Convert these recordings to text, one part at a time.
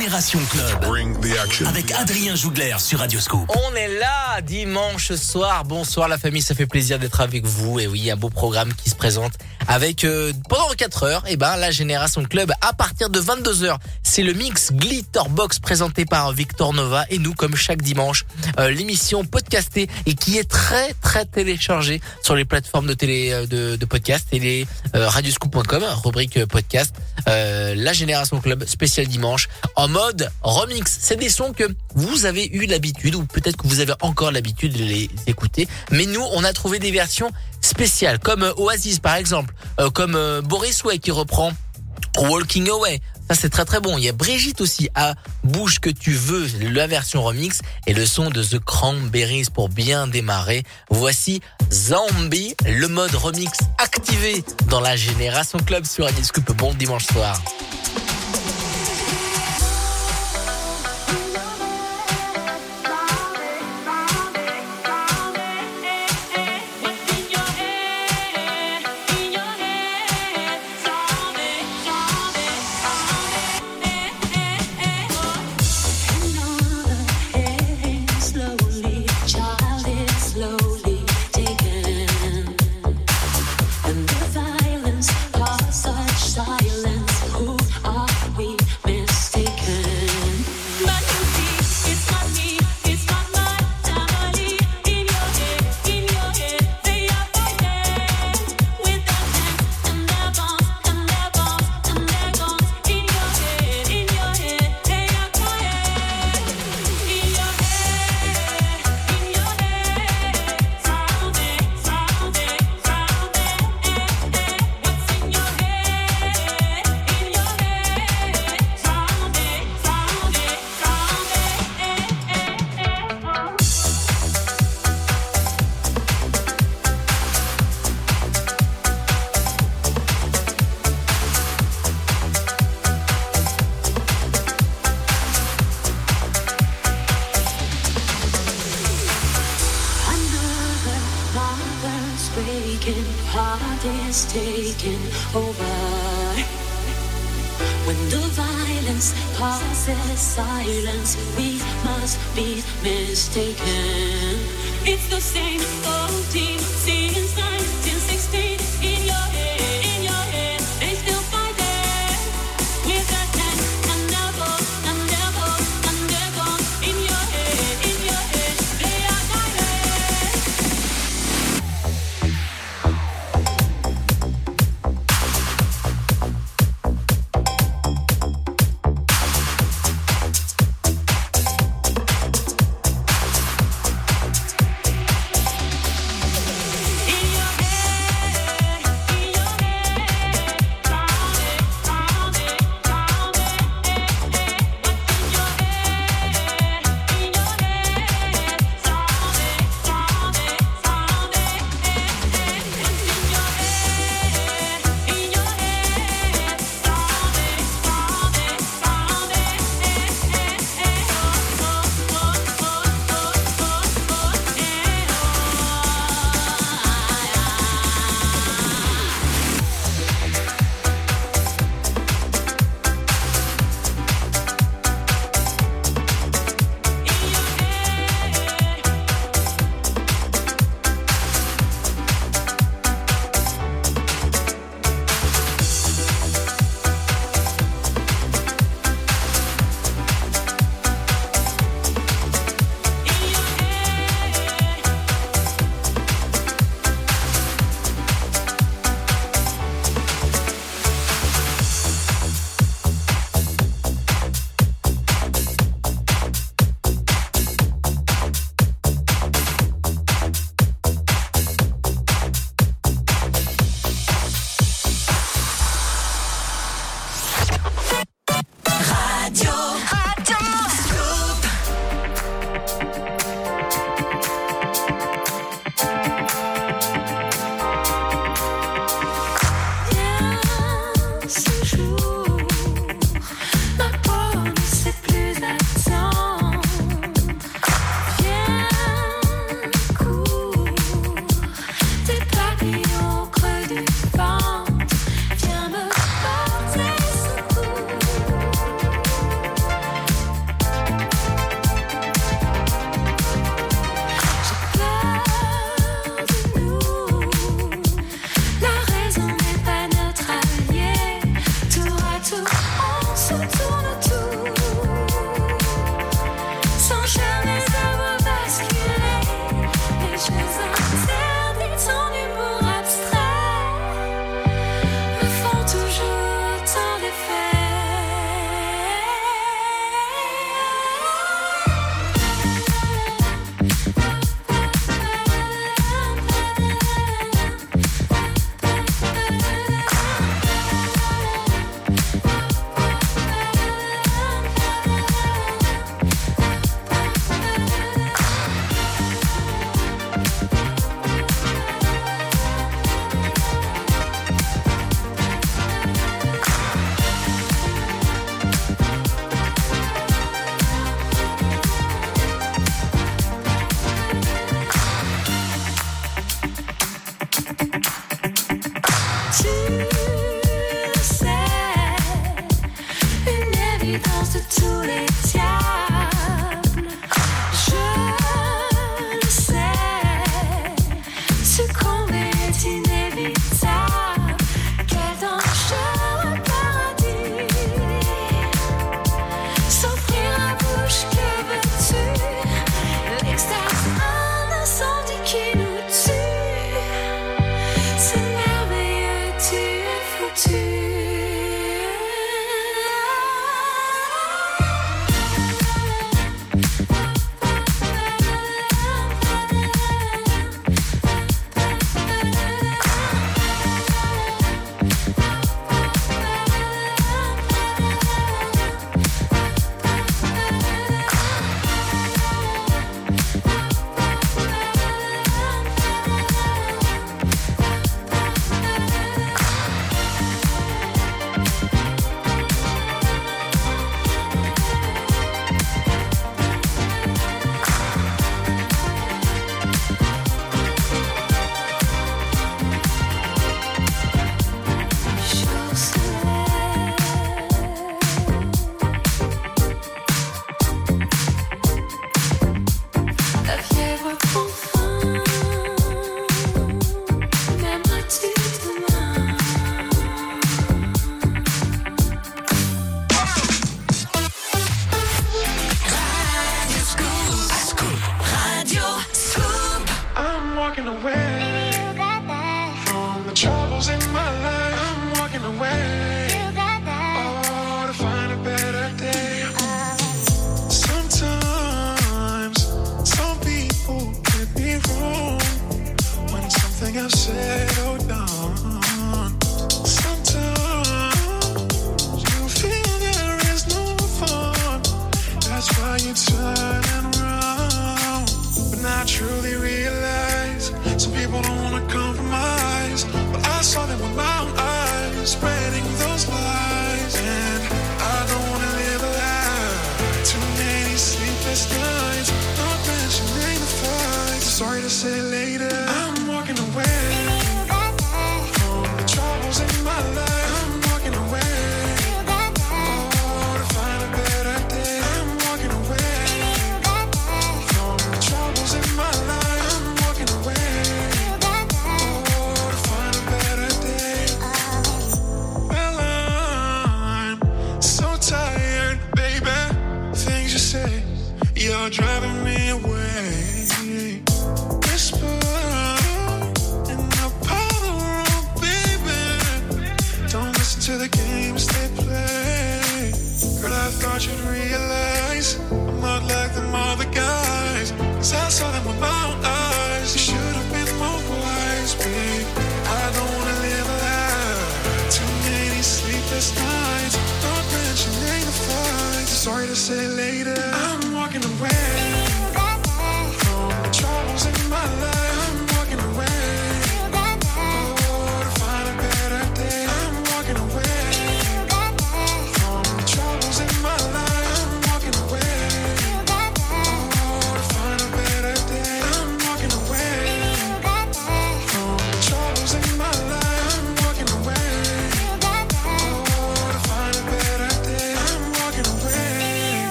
Génération Club. Avec Adrien Jougler sur Radioscope. On est là dimanche soir. Bonsoir la famille, ça fait plaisir d'être avec vous. Et oui, un beau programme qui se présente avec euh, pendant 4 heures, et eh ben la Génération Club à partir de 22 heures. C'est le mix Glitterbox présenté par Victor Nova et nous comme chaque dimanche euh, l'émission podcastée et qui est très très téléchargée sur les plateformes de télé euh, de, de podcast et les radioscoop.com rubrique podcast la Génération Club spécial dimanche en mode remix. C'est des sons que vous avez eu l'habitude ou peut-être que vous avez encore l'habitude de les écouter, mais nous on a trouvé des versions spéciales comme Oasis par exemple euh, comme euh, Boris Way qui reprend Walking Away. Ça c'est très très bon. Il y a Brigitte aussi à Bouge que tu veux, la version remix et le son de The Cranberries pour bien démarrer. Voici Zombie, le mode remix activé dans la Génération Club sur Radio Scoop. Bon dimanche soir.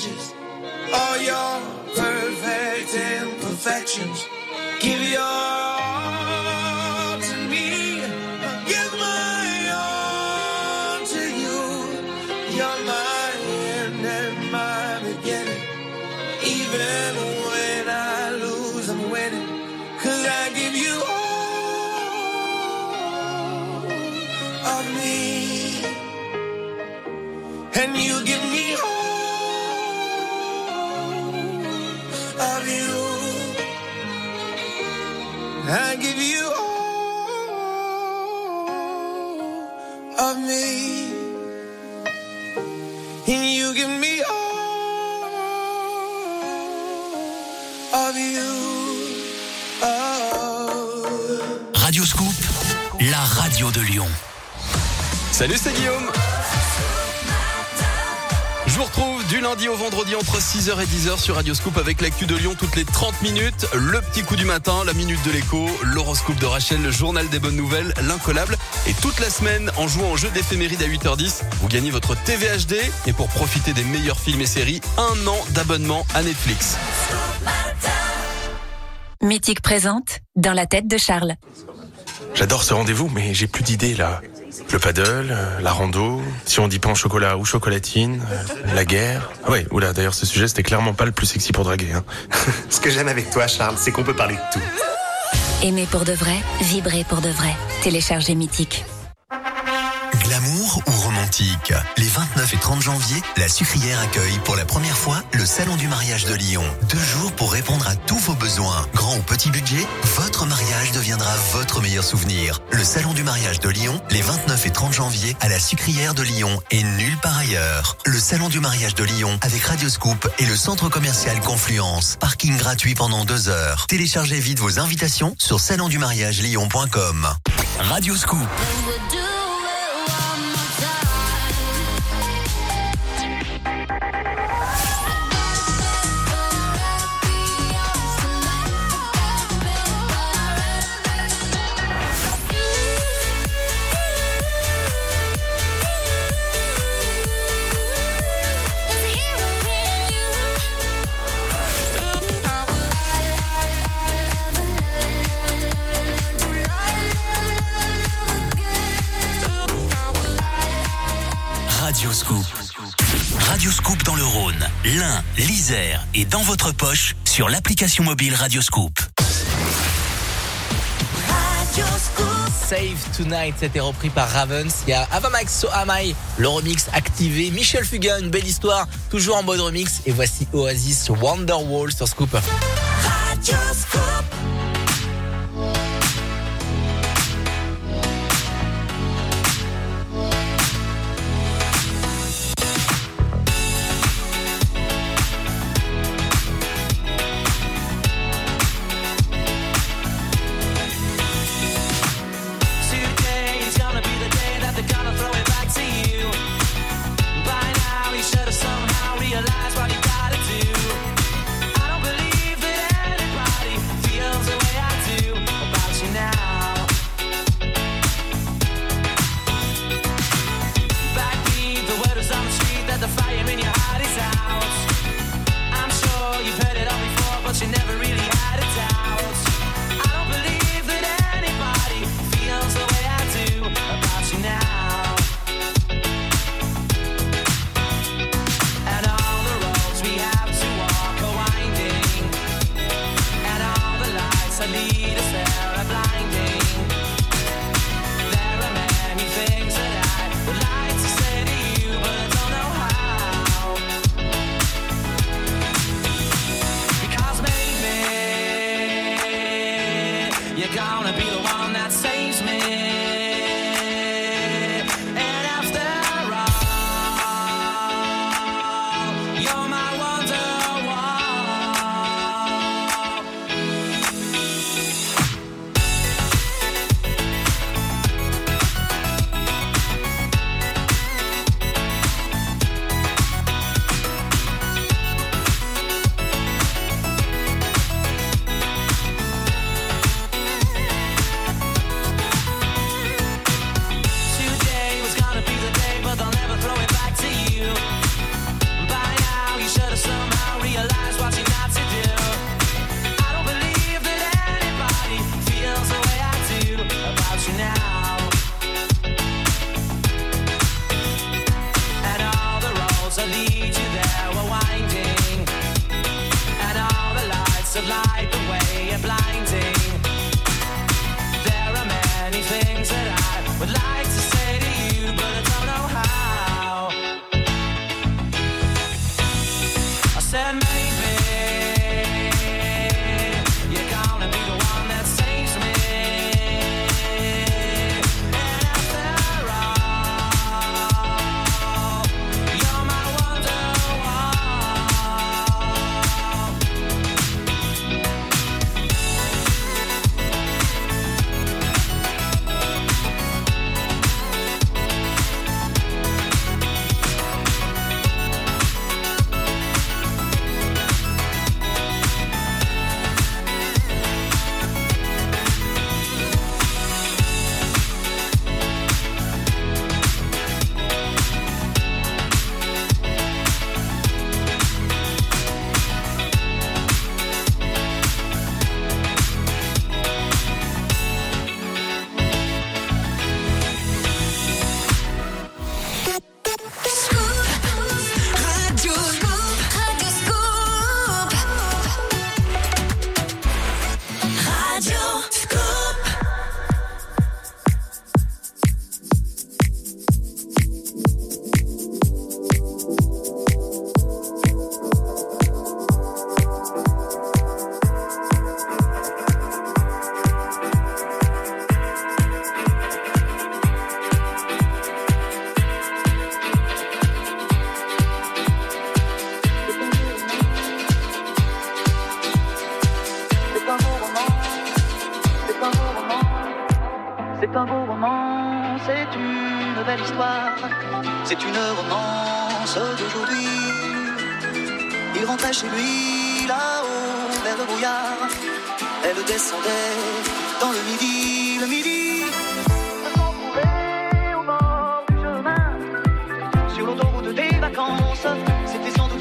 edges, all your perfect imperfections. Give your Salut, c'est Guillaume. Je vous retrouve du lundi au vendredi entre 6h et 10h sur Radio Scoop avec l'actu de Lyon toutes les 30 minutes, le petit coup du matin, la minute de l'écho, l'horoscope de Rachel, le journal des bonnes nouvelles, l'incollable. Et toute la semaine, en jouant au jeu d'éphéméride à 8h10, vous gagnez votre TVHD. Et pour profiter des meilleurs films et séries, un an d'abonnement à Netflix. Mythique présente Dans la tête de Charles. J'adore ce rendez-vous, mais j'ai plus d'idées là. Le paddle, euh, la rando, si on dit pain au chocolat ou chocolatine, euh, la guerre. Ah ouais, oula, d'ailleurs ce sujet c'était clairement pas le plus sexy pour draguer. Hein. Ce que j'aime avec toi Charles, c'est qu'on peut parler de tout. Aimer pour de vrai, vibrer pour de vrai. Téléchargez Mythique. Les 29 et 30 janvier, la sucrière accueille pour la première fois le Salon du mariage de Lyon. Deux jours pour répondre à tous vos besoins. Grand ou petit budget, votre mariage deviendra votre meilleur souvenir. Le Salon du mariage de Lyon, les 29 et 30 janvier, à la sucrière de Lyon et nulle part ailleurs. Le Salon du mariage de Lyon avec Radioscoop et le centre commercial Confluence. Parking gratuit pendant deux heures. Téléchargez vite vos invitations sur salondumariage-lyon.com. Radioscoop. Dans votre poche sur l'application mobile Radioscoop. Save Tonight, c'était repris par Ravens. Il y a Avamax So Am I, le remix activé. Michel Fugain, une belle histoire, toujours en mode remix. Et voici Oasis Wonderwall sur Scoop. janvier, out. I'm sure you've heard it all before, but you never really.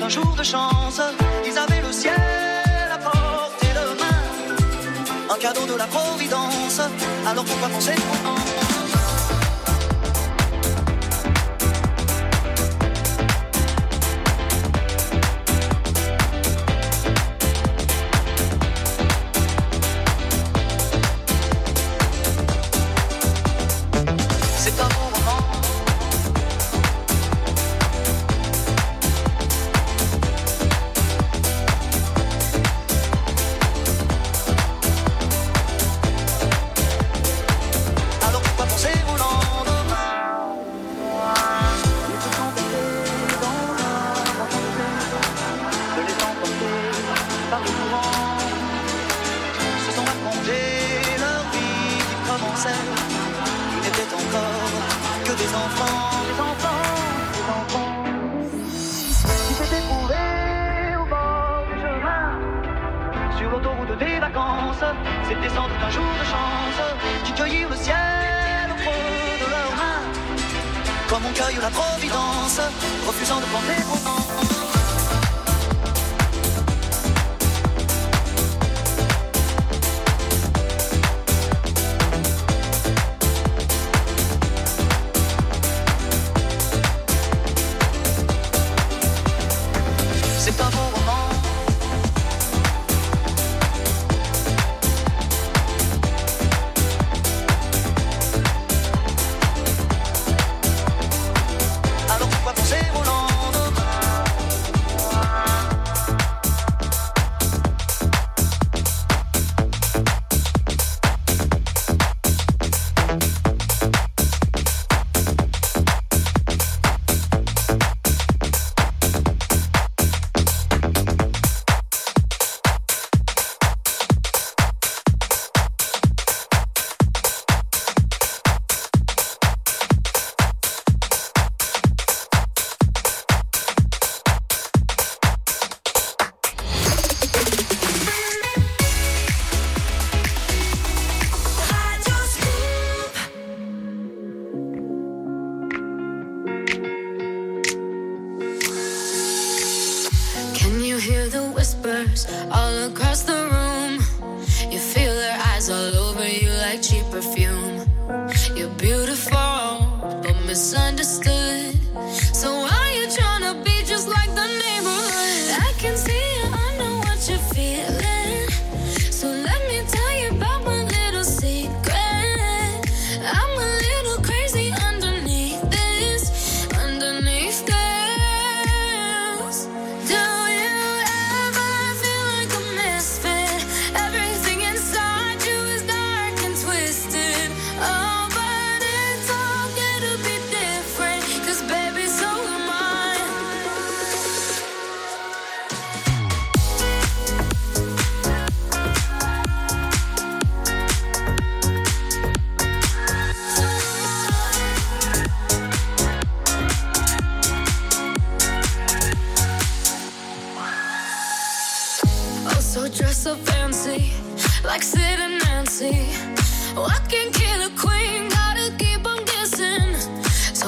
jour de chance, ils avaient le ciel à portée de main, un cadeau de la providence. Alors pourquoi penser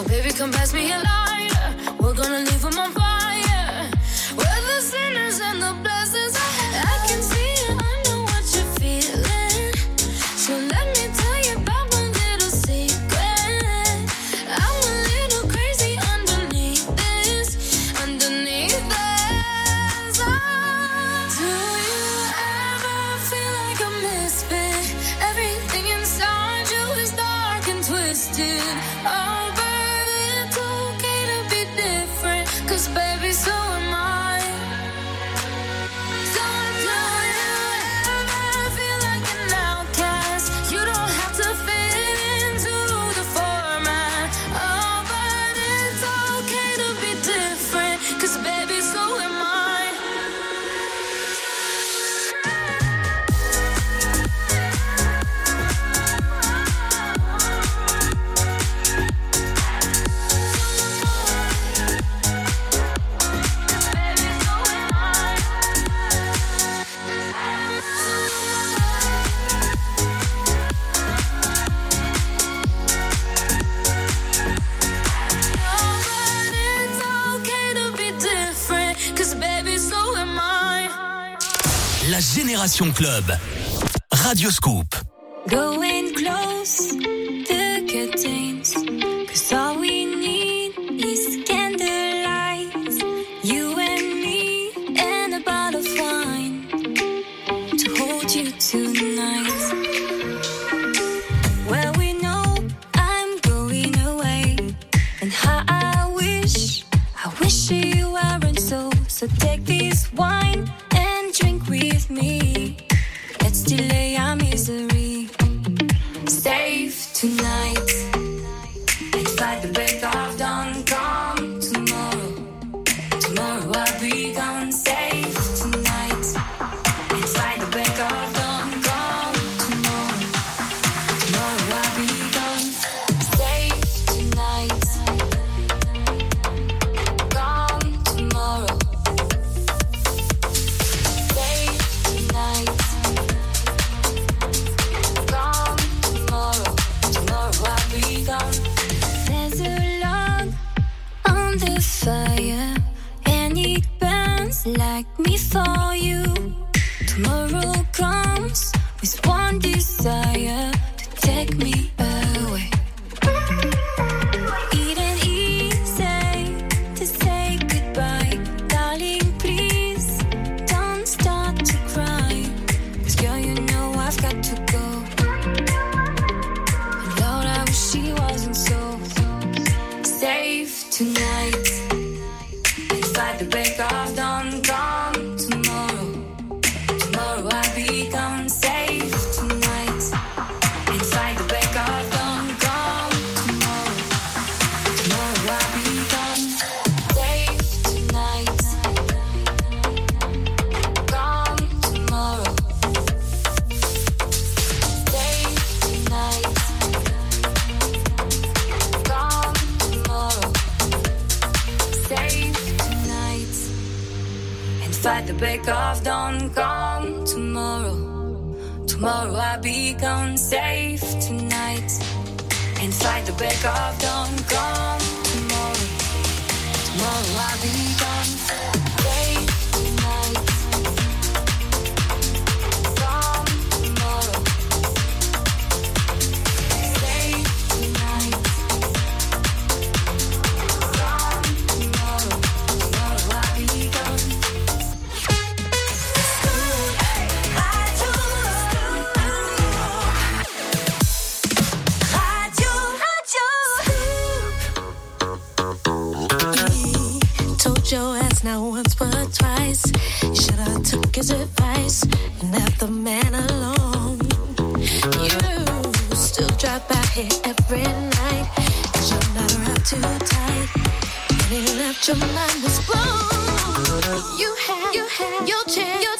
Oh, baby, come pass me a lighter. We're gonna leave them on fire. Club. Radio Scoop. Going close. Now once but twice. You should've took his advice and left the man alone. You still drive by here every night, and you're not around too tight. And you left your mind was blown. You had, you had your chance.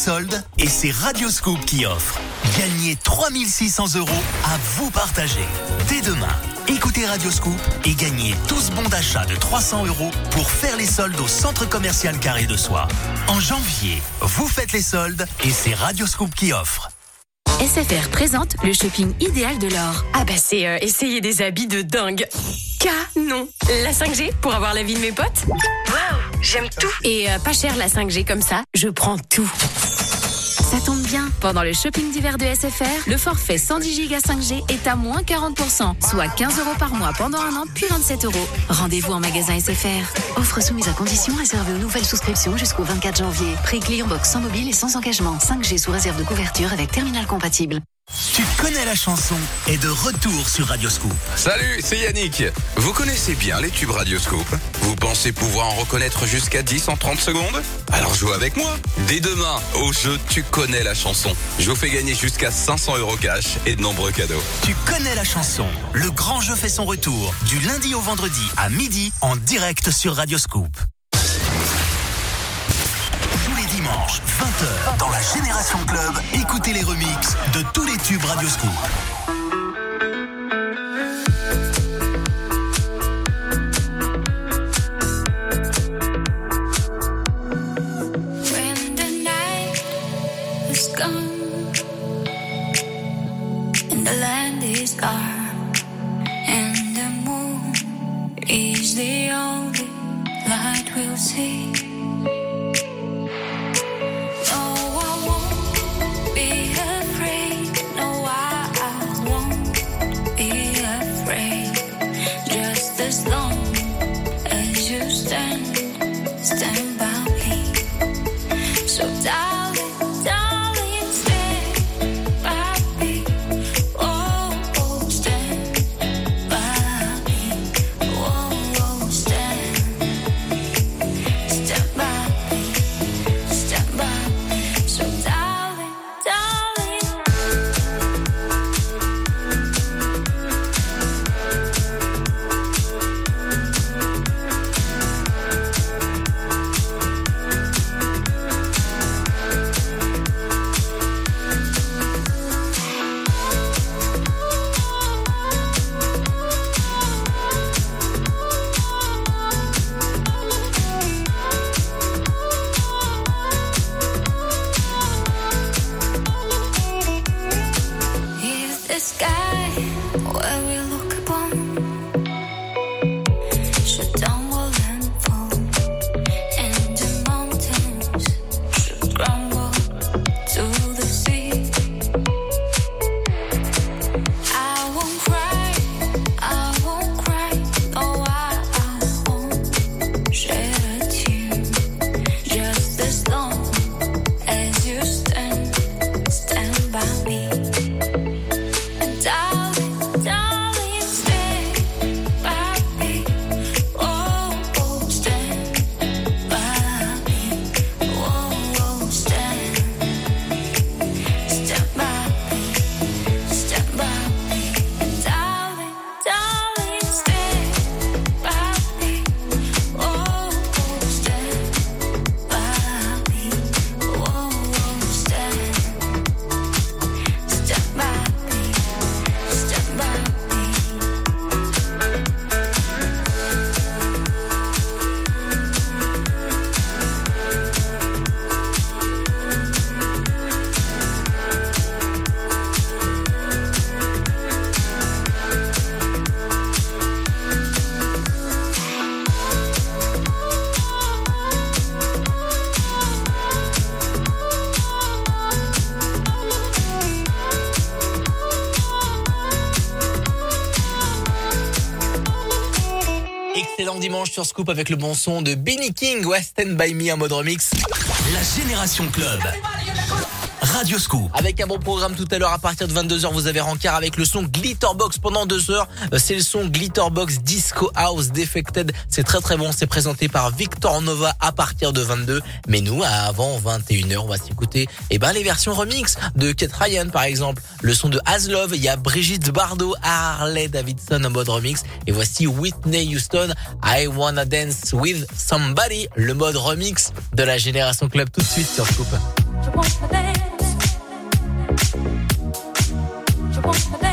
Soldes et c'est Radioscoop qui offre. Gagnez 3600 euros à vous partager. Dès demain, écoutez Radioscoop et gagnez 12 bons d'achat de 300 euros pour faire les soldes au centre commercial Carré de Soie. En janvier, vous faites les soldes et c'est Radioscoop qui offre. SFR présente le shopping idéal de l'or. Ah bah c'est euh, essayer des habits de dingue. Canon La 5G pour avoir la vie de mes potes Waouh, j'aime tout Et euh, pas cher la 5G comme ça, je prends tout. Pendant le shopping d'hiver de SFR, le forfait 110 Go 5G est à moins 40%, soit 15 euros par mois pendant un an, puis 27 euros. Rendez-vous en magasin SFR. Offre soumise à conditions réservée aux nouvelles souscriptions jusqu'au 24 janvier. Prix Client Box sans mobile et sans engagement. 5G sous réserve de couverture avec terminal compatible. Tu connais la chanson est de retour sur Radioscoop. Salut, c'est Yannick. Vous connaissez bien les tubes Radioscope? Vous pensez pouvoir en reconnaître jusqu'à 10 en 30 secondes Alors jouez avec moi. Dès demain, au jeu Tu connais la chanson. Je vous fais gagner jusqu'à 500 euros cash et de nombreux cadeaux. Tu connais la chanson. Le grand jeu fait son retour du lundi au vendredi à midi en direct sur Radioscoop. Tous les dimanches, 20h, dans la Génération Club, écoutez les remixes de tous les tubes Radioscoop. Sur Scoop avec le bon son de Benny King, West End by Me en mode remix. La Génération Club. Radio Scoop. Avec un bon programme tout à l'heure à partir de 22h, vous avez rencard avec le son Glitterbox pendant deux heures. Euh, C'est le son Glitterbox Disco House Defected. C'est très très bon. C'est présenté par Victor Nova à partir de 22. Mais nous, avant 21h, on va s'écouter eh ben, les versions remix de Kate Ryan par exemple. Le son de Aslove. Il y a Brigitte Bardot, Harley Davidson en mode remix. Et voici Whitney Houston. I wanna dance with somebody. Le mode remix de la Génération Club tout de suite sur Scoop. want the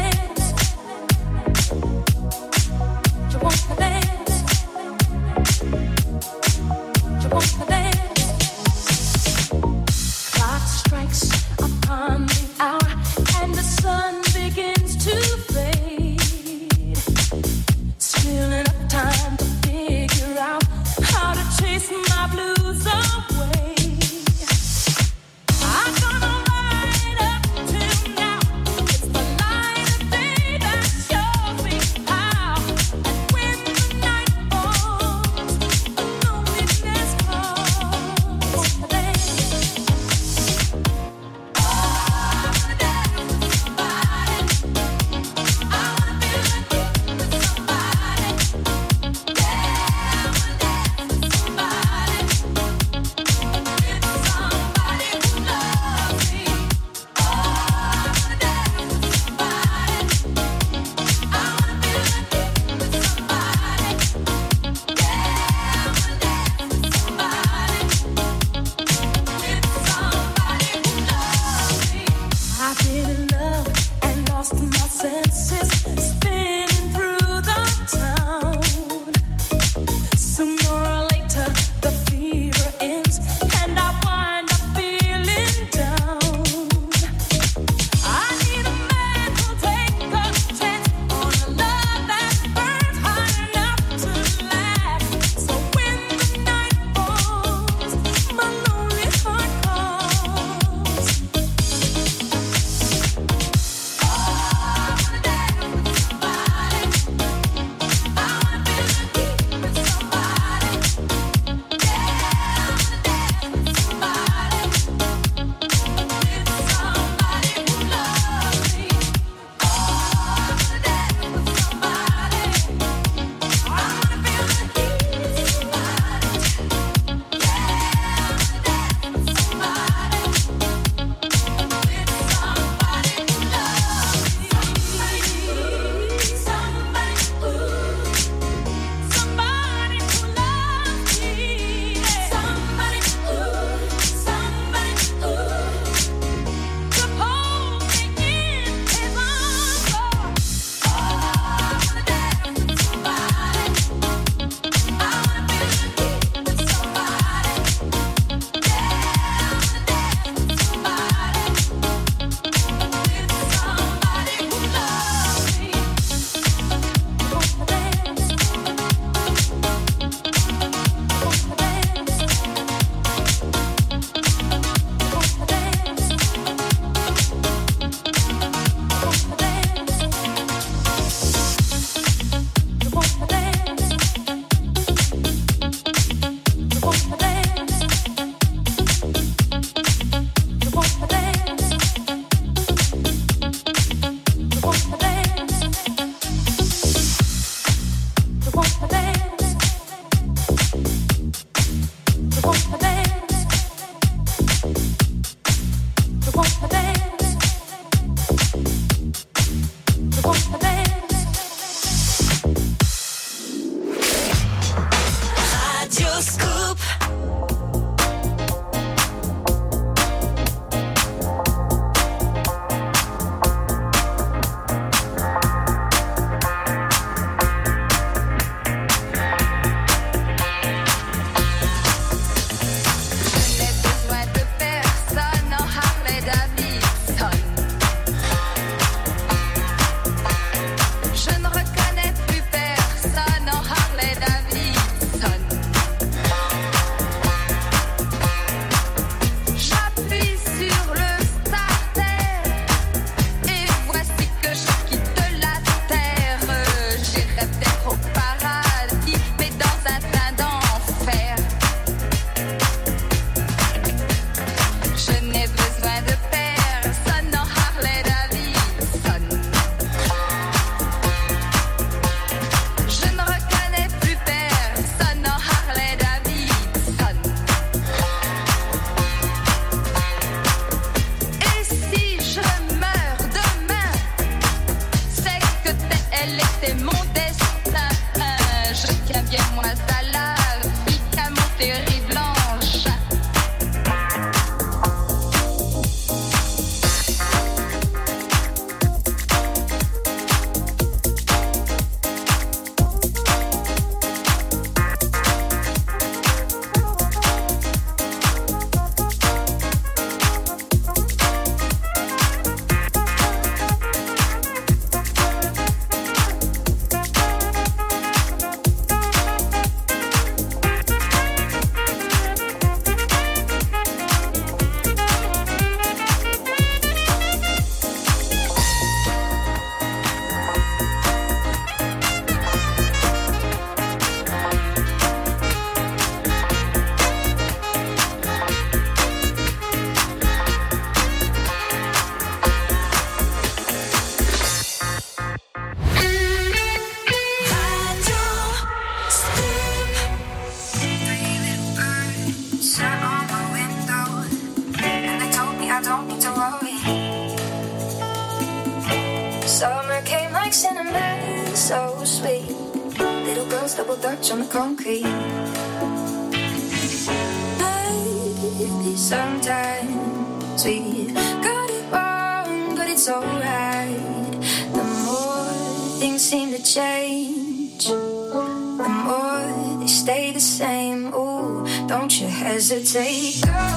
change, the more they stay the same. Ooh, don't you hesitate, girl.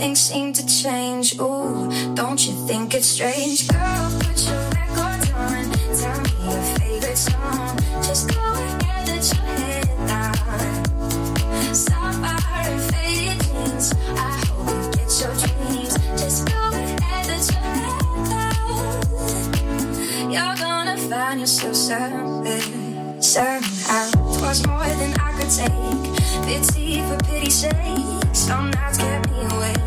Things seem to change. Ooh, don't you think it's strange? Girl, put your records on. Tell me your favorite song. Just go ahead, let your head down. By her faded jeans. I hope you get your dreams. Just go ahead, let your head down. You're gonna find yourself somewhere, somehow. Twas more than I could take. Pity for pity's sake. Some nights kept me awake.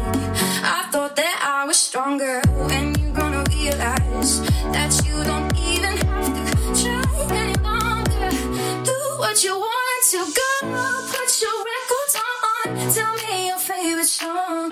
I thought that I was stronger. When you gonna realize that you don't even have to try any longer. Do what you want to go. Put your records on. Tell me your favorite song.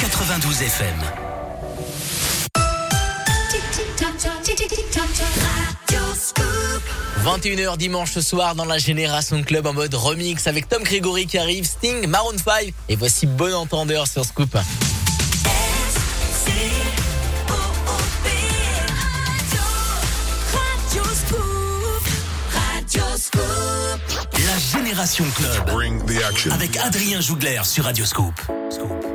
92 FM. Radio -Scoop. 21h dimanche ce soir dans la Génération Club en mode remix avec Tom Grégory qui arrive, Sting, Maroon 5 et voici Bon Entendeur sur Scoop. La Génération Club avec Adrien Jougler sur Radio Scoop. Scoop.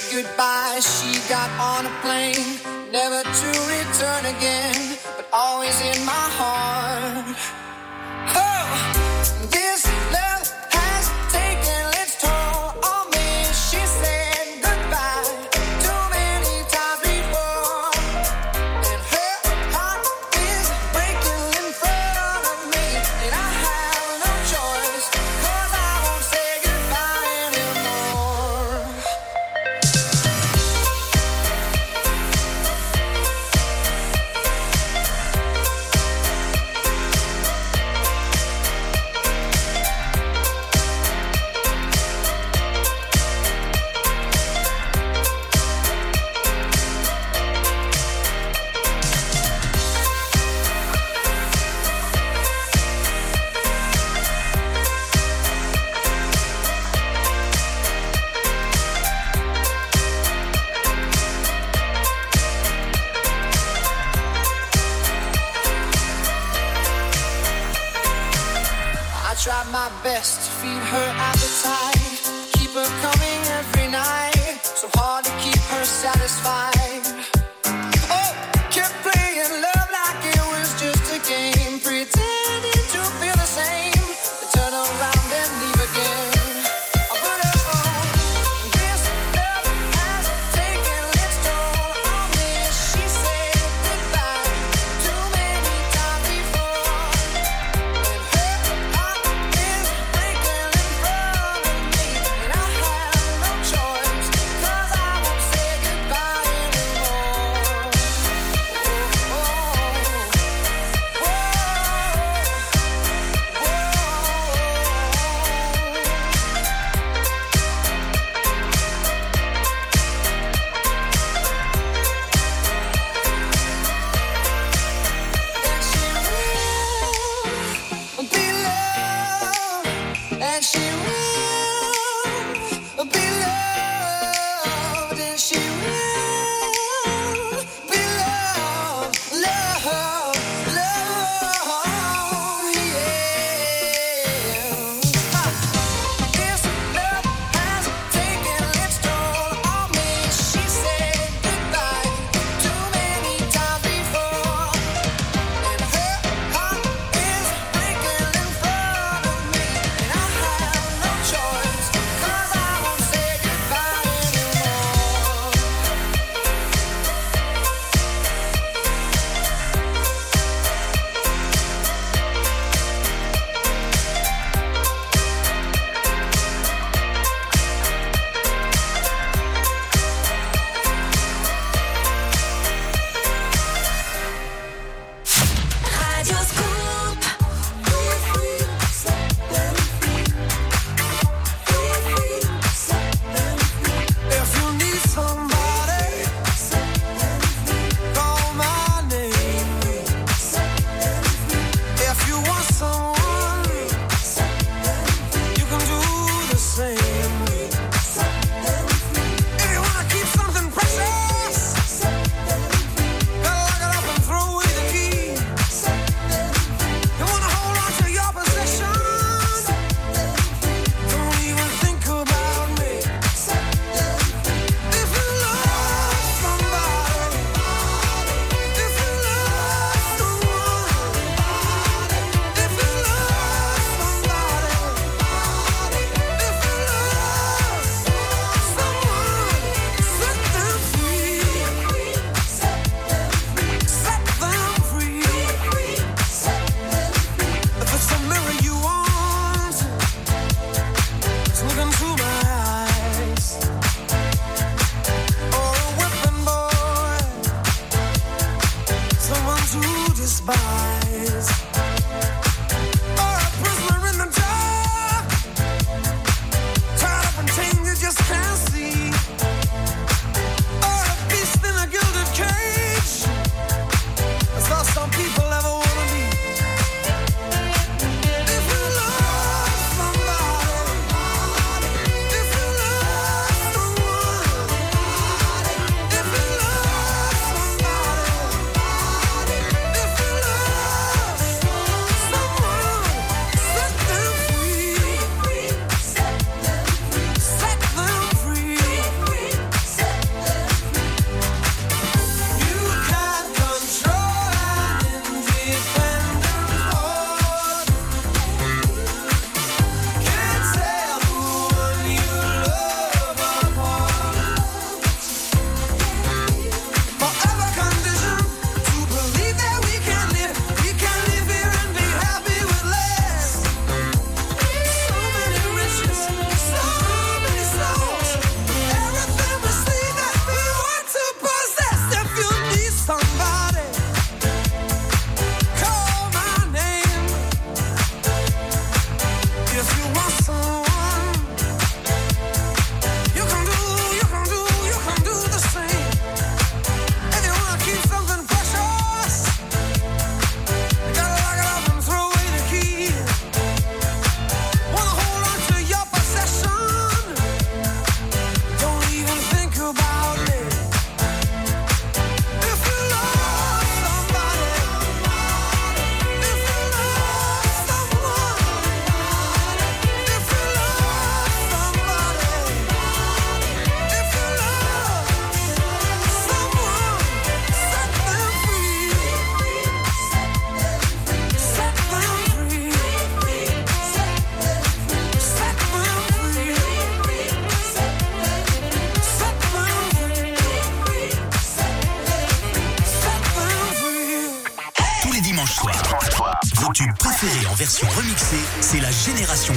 said goodbye, she got on a plane, never to return again, but always in my heart. c'est la génération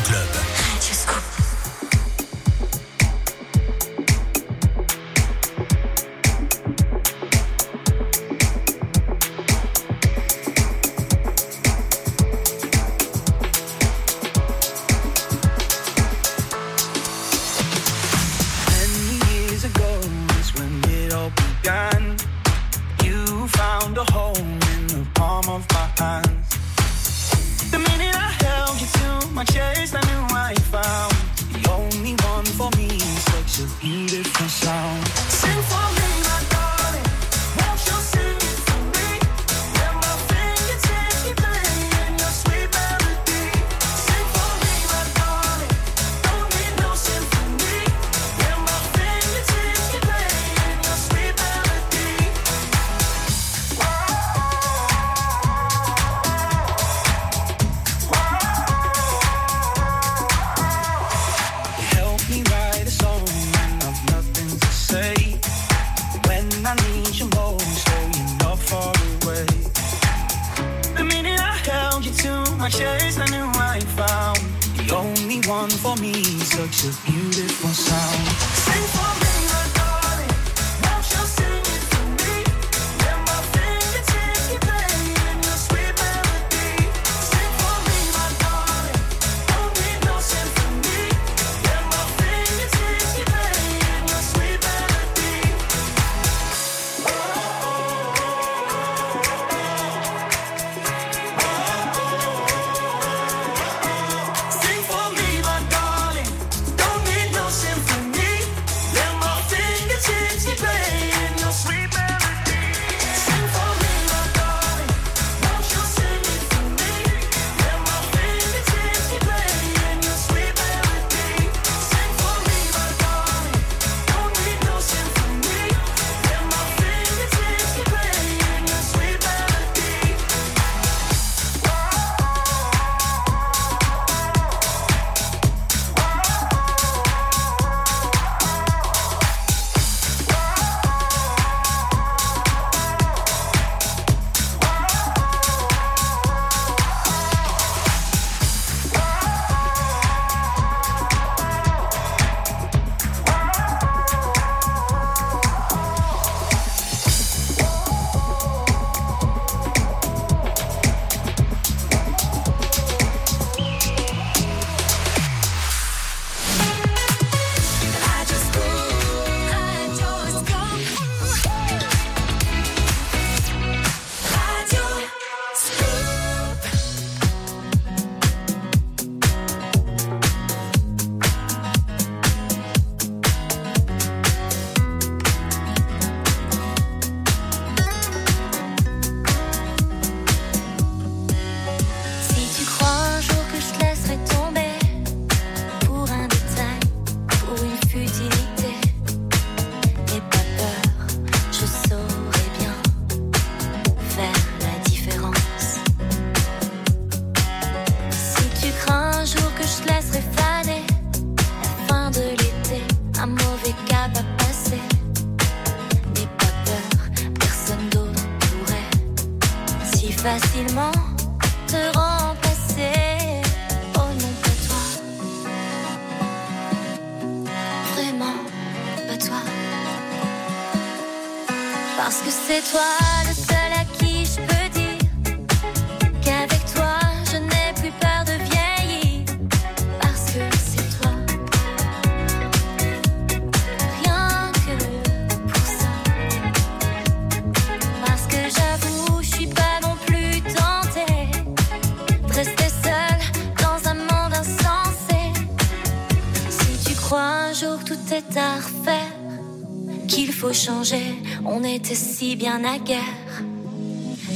si bien à guerre.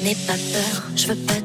N'aie pas peur, je veux pas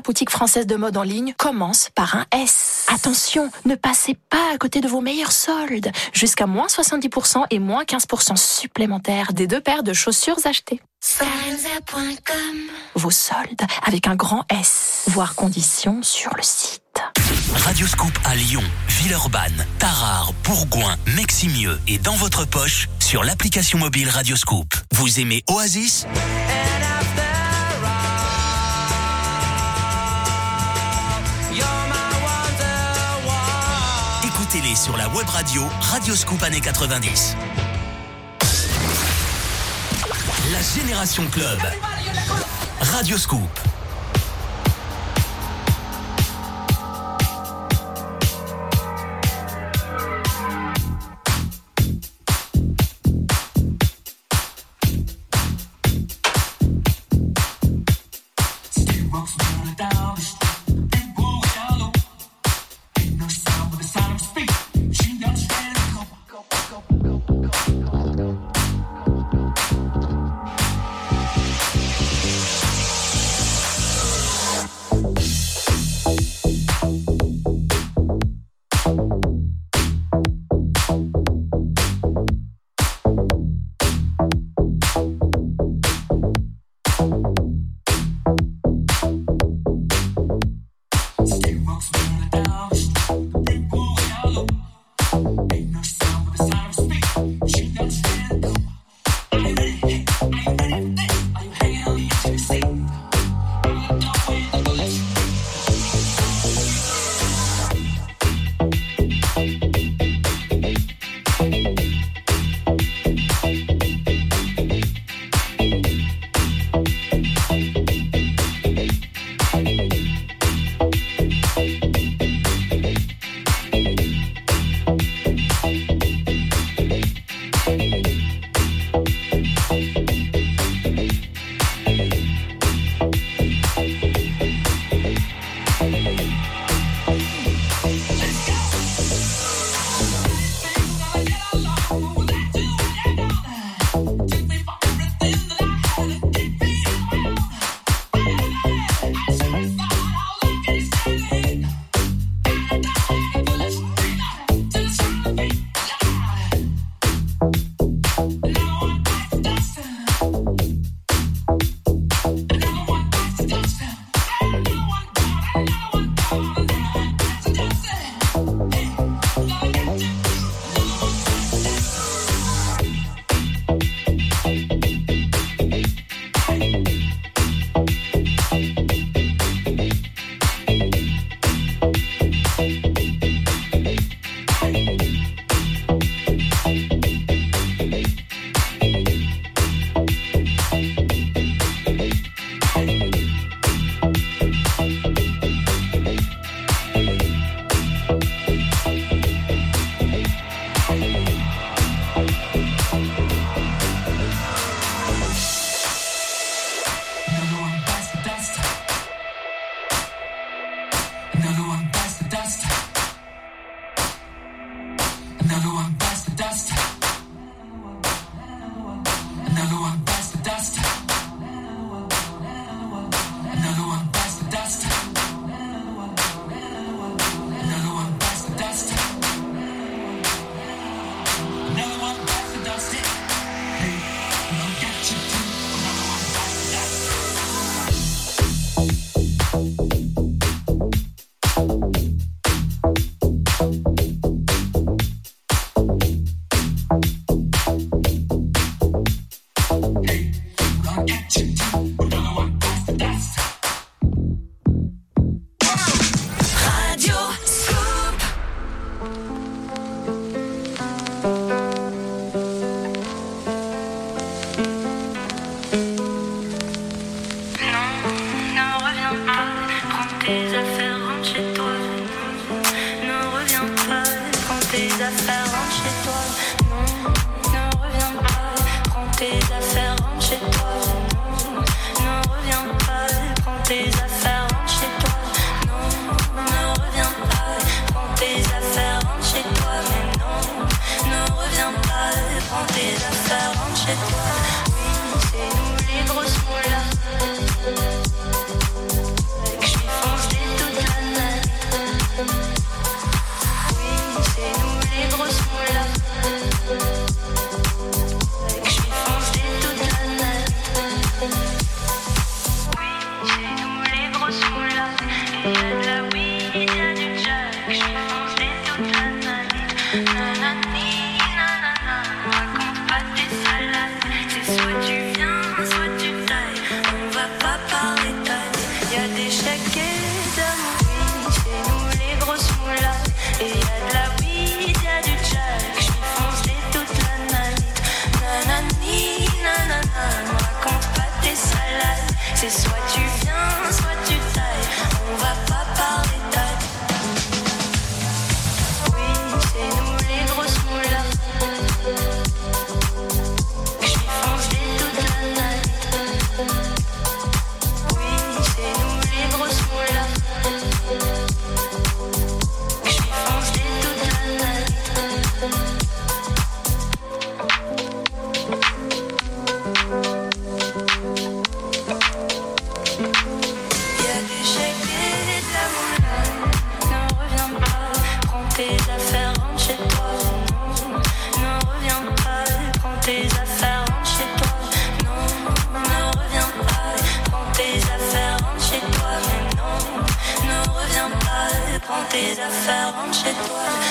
boutique française de mode en ligne commence par un S. Attention, ne passez pas à côté de vos meilleurs soldes, jusqu'à moins 70% et moins 15% supplémentaires des deux paires de chaussures achetées. Vos soldes avec un grand S, voire conditions sur le site. Radioscoop à Lyon, Villeurbanne, Tarare, Bourgoin, Meximieux et dans votre poche sur l'application mobile Radioscoop. Vous aimez Oasis? sur la web radio Radio Scoop années 90. La Génération Club. Radio Scoop. Tes affaires, rentre chez toi.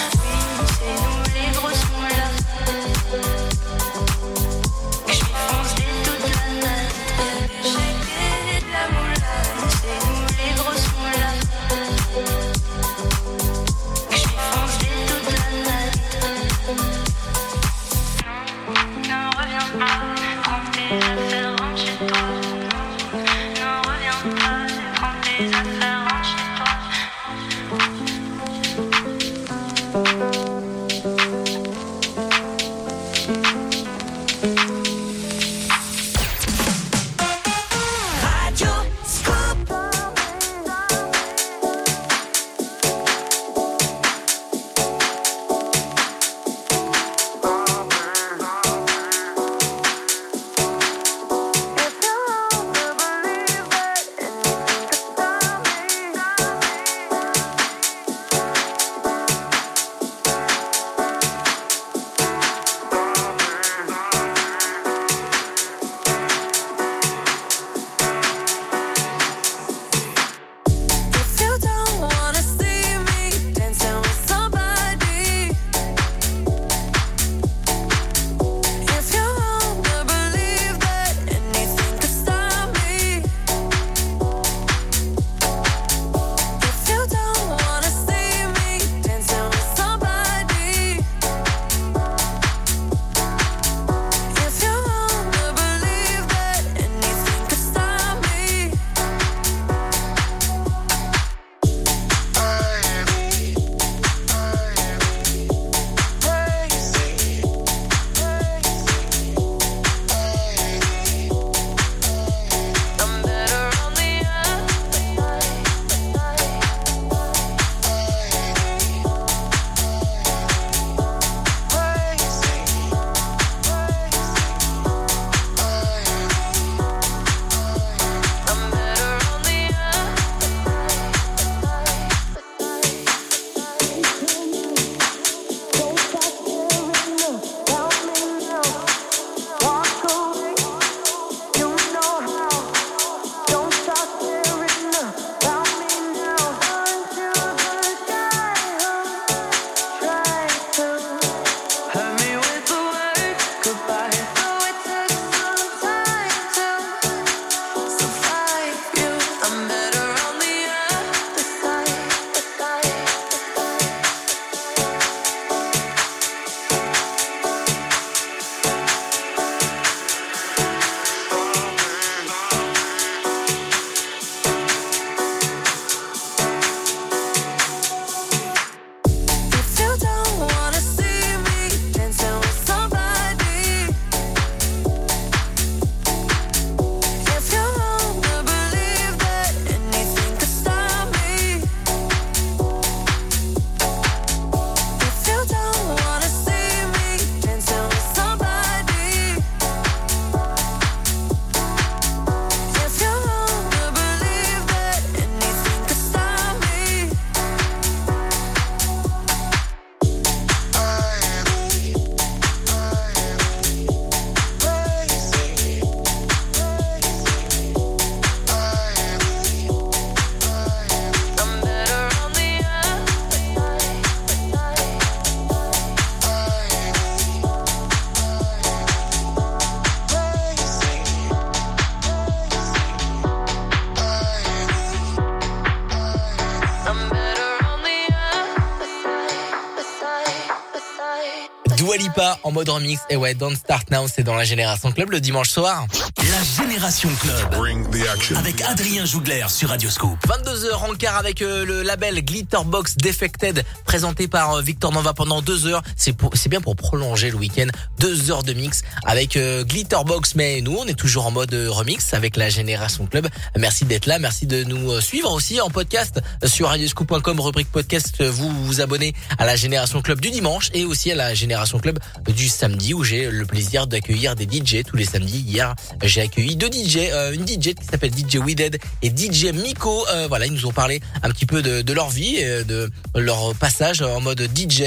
En mode remix. Et ouais, Don't Start Now, c'est dans la Génération Club le dimanche soir. La Génération Club. Avec Adrien Jougler sur Radioscope. 22h en quart avec euh, le label Glitterbox Defected présenté par euh, Victor Nova pendant deux heures. C'est bien pour prolonger le week-end. Deux heures de mix avec euh, Glitterbox. Mais nous, on est toujours en mode remix avec la Génération Club. Merci d'être là. Merci de nous suivre aussi en podcast sur radioscoop.com, rubrique podcast. Vous vous abonnez à la Génération Club du dimanche et aussi à la Génération Club du samedi où j'ai le plaisir d'accueillir des DJ tous les samedis. Hier, j'ai accueilli deux DJ, euh, une DJ qui s'appelle DJ Weeded et DJ Miko. Euh, voilà, ils nous ont parlé un petit peu de, leur vie, et de leur passage en mode DJ,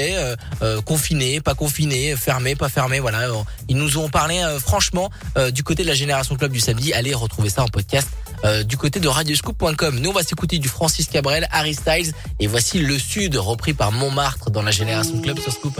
euh, confiné, pas confiné, fermé, pas fermé. Voilà, ils nous ont parlé franchement du côté de la Génération Club du samedi. Allez retrouver ça en podcast. du côté de radioscoop.com. Nous on va s'écouter du Francis Cabrel, Harry Styles et voici le Sud repris par Montmartre dans la Génération Club sur Scoop.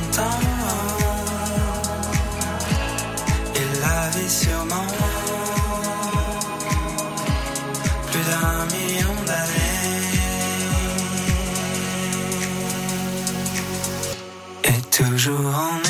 plus d'un million d'années. Et toujours en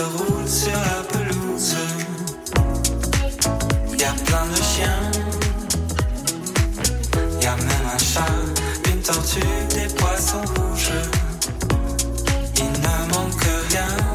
se sur la pelouse. Y a plein de chiens. Y a même un chat, une tortue, des poissons rouges. Il ne manque rien.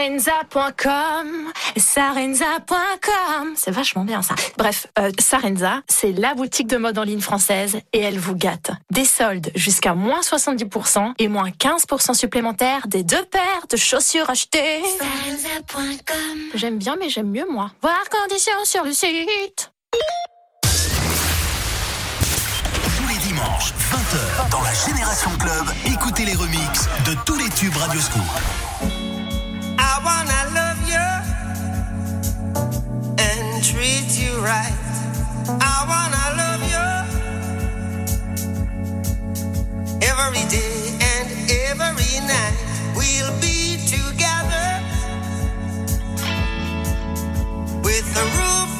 Sarenza.com, sarenza.com, c'est vachement bien ça. Bref, euh, Sarenza, c'est la boutique de mode en ligne française et elle vous gâte. Des soldes jusqu'à moins 70% et moins 15% supplémentaires des deux paires de chaussures achetées. Sarenza.com. J'aime bien mais j'aime mieux moi. Voir conditions sur le site. Tous les dimanches, 20h, dans la Génération Club, écoutez les remixes de tous les tubes Radio Scoop. Every day and every night. We'll be together with a roof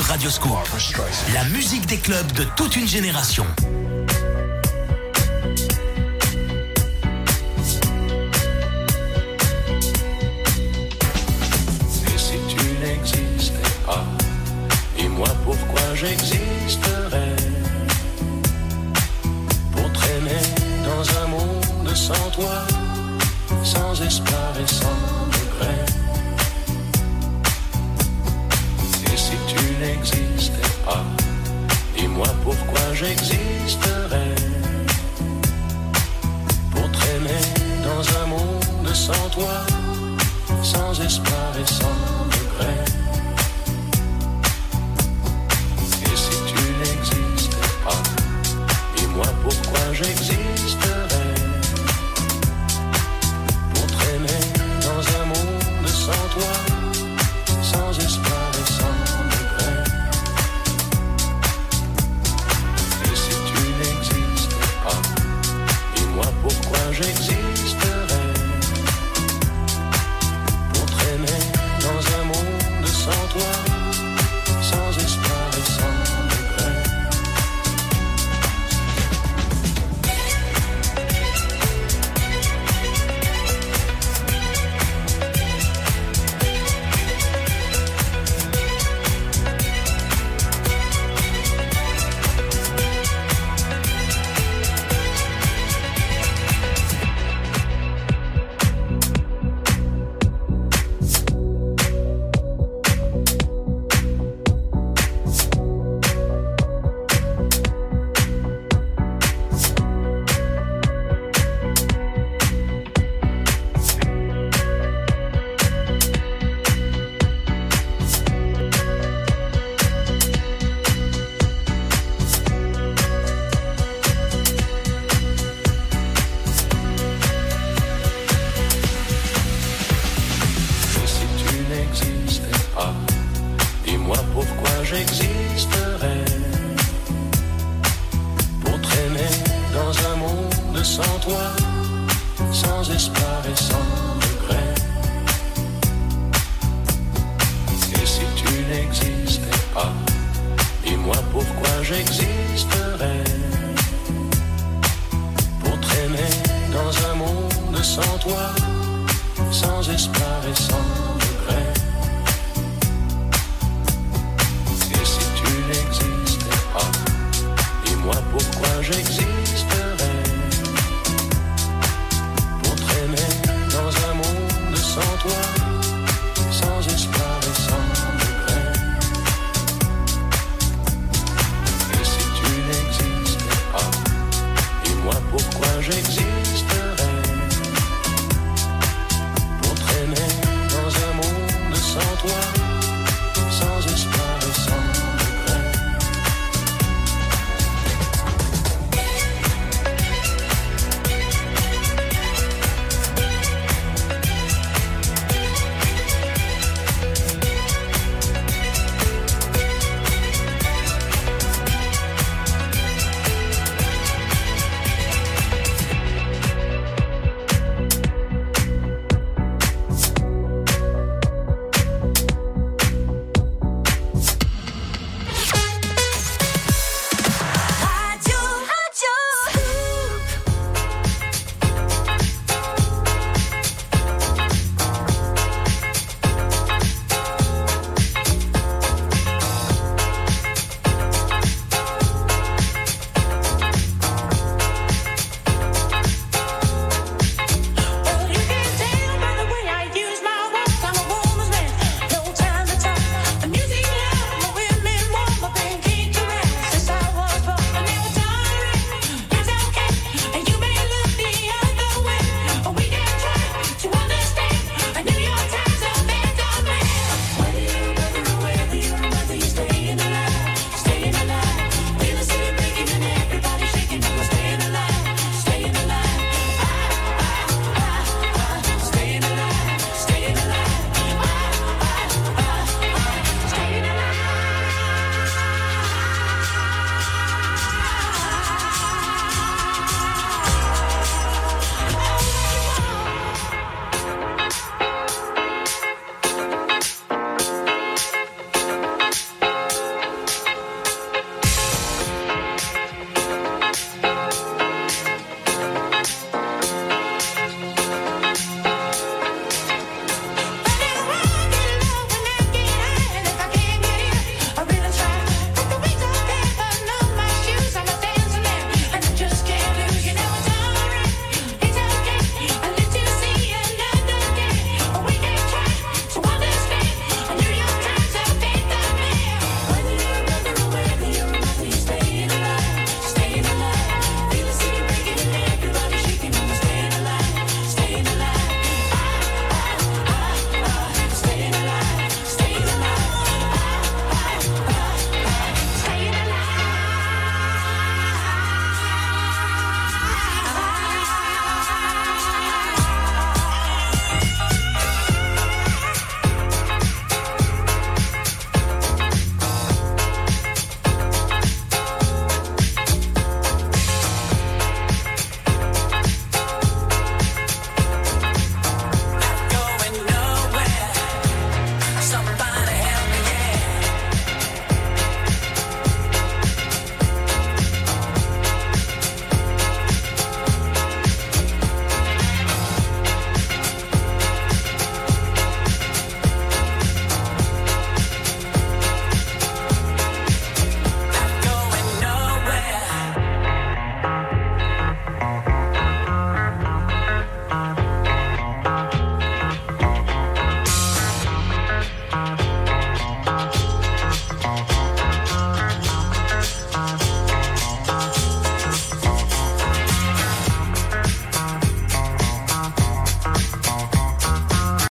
Radio Scoop. La musique des clubs de toute une génération.